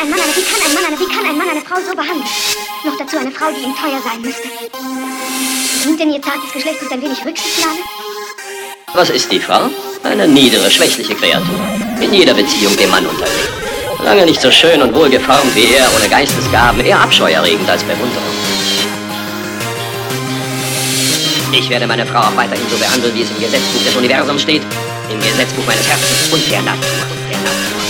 ein Mann eine, wie kann ein Mann eine, wie kann ein Mann eine Frau so behandeln? Noch dazu eine Frau, die ihm teuer sein müsste. Nimmt denn ihr zartes Geschlecht nicht ein wenig Rücksichtnahme? Was ist die Frau? Eine niedere, schwächliche Kreatur. In jeder Beziehung dem Mann unterlegen. Lange nicht so schön und wohlgeformt wie er, ohne Geistesgaben, eher abscheuerregend als Bewunderung. Ich werde meine Frau auch weiterhin so behandeln, wie es im Gesetzbuch des Universums steht, im Gesetzbuch meines Herzens und der Natur. Der Natur.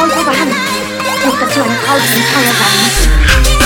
ein Mann eine Frau so behandeln? Noch dazu eine Frau, die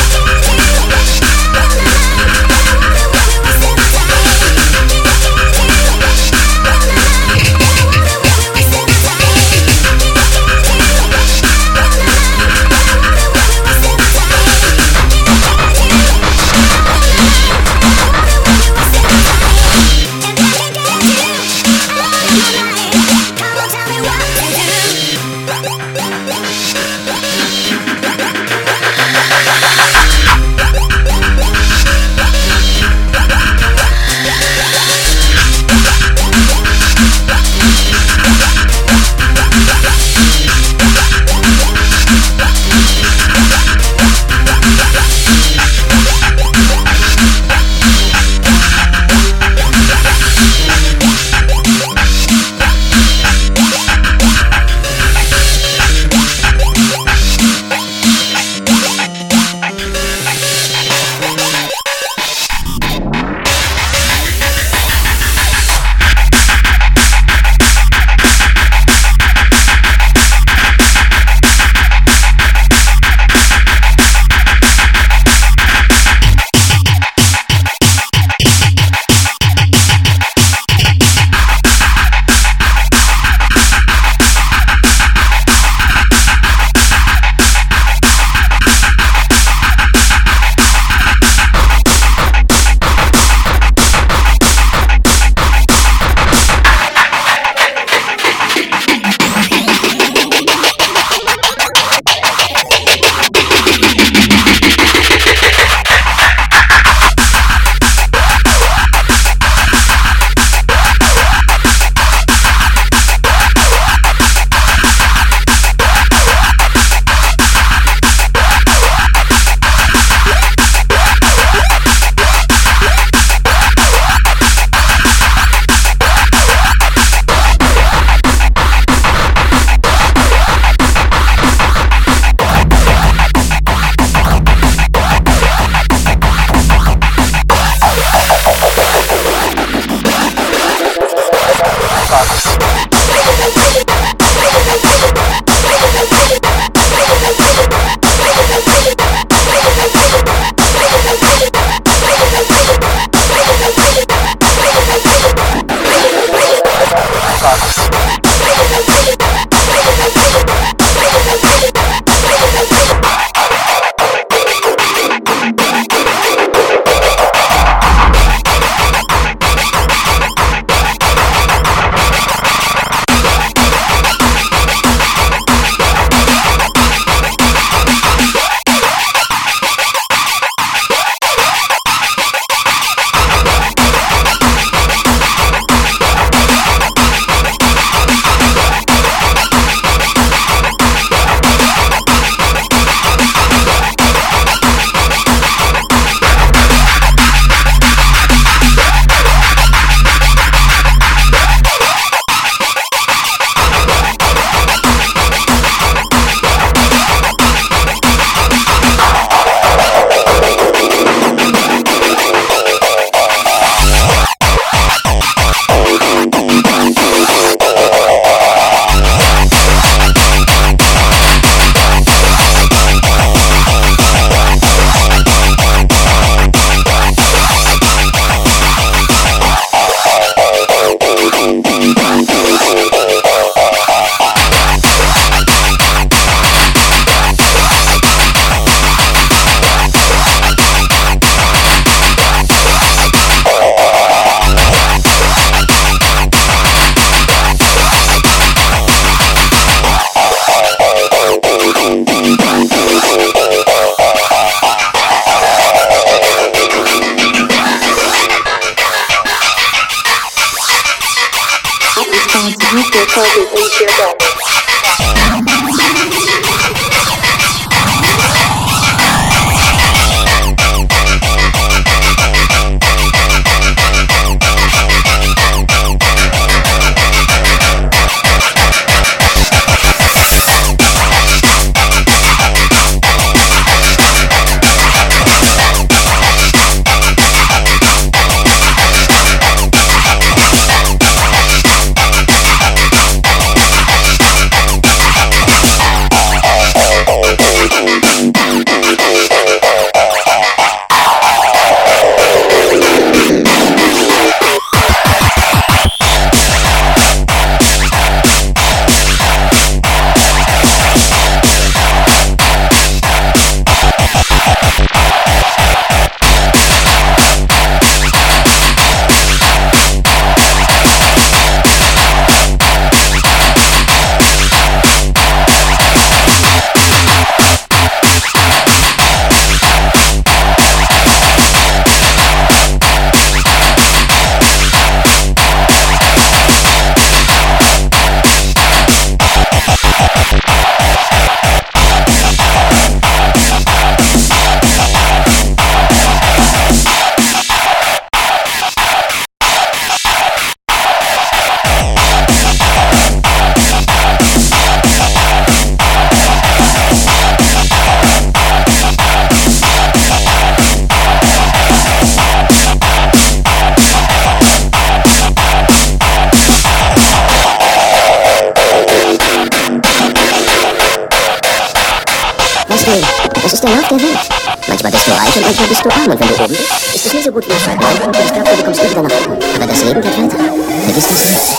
der der Welt. Manchmal bist du reich und manchmal bist du arm. Und wenn du oben bist, ist es nie so gut wie im Schallplan. Und ich glaube, du bekommst nie wieder nach oben. Aber das Leben geht weiter. Vergiss das nicht.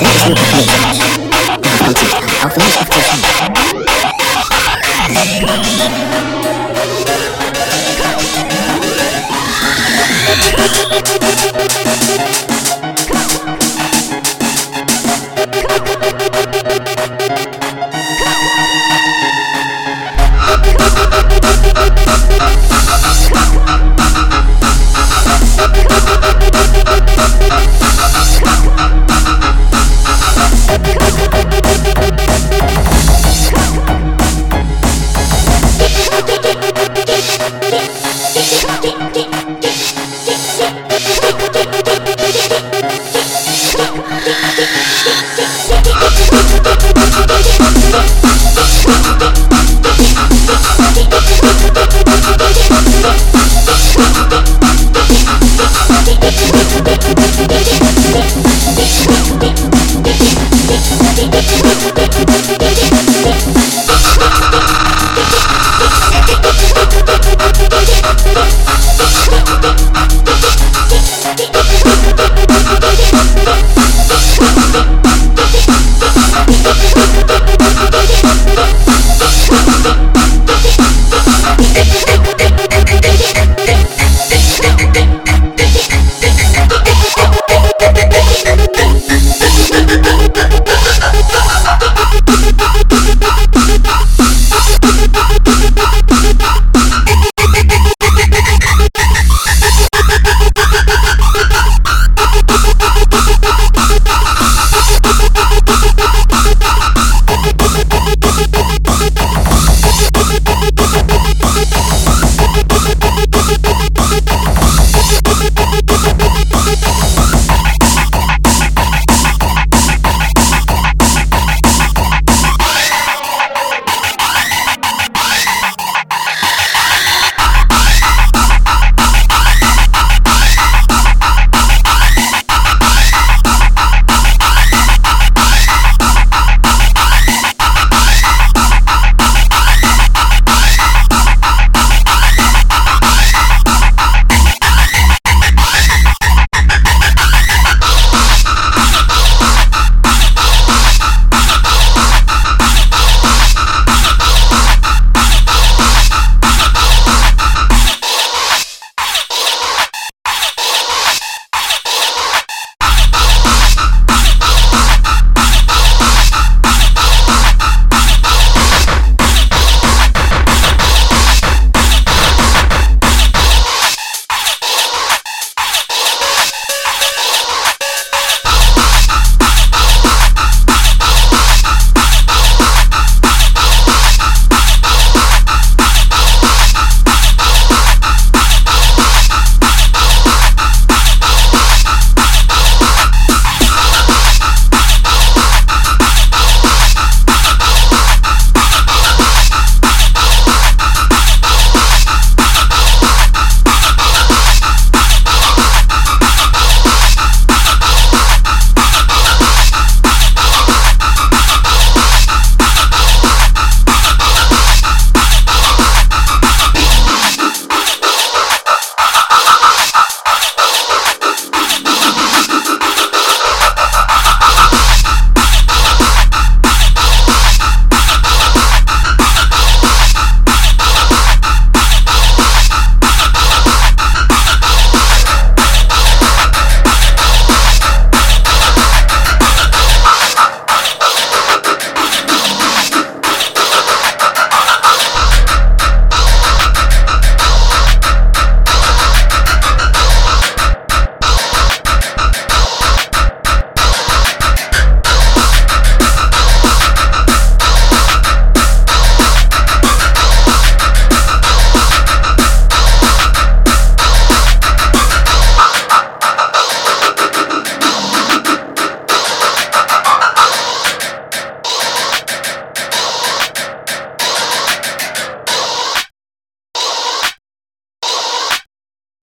Das ist nur Papier. Darauf kommt es nicht an. Auch wenn es oft so scheint.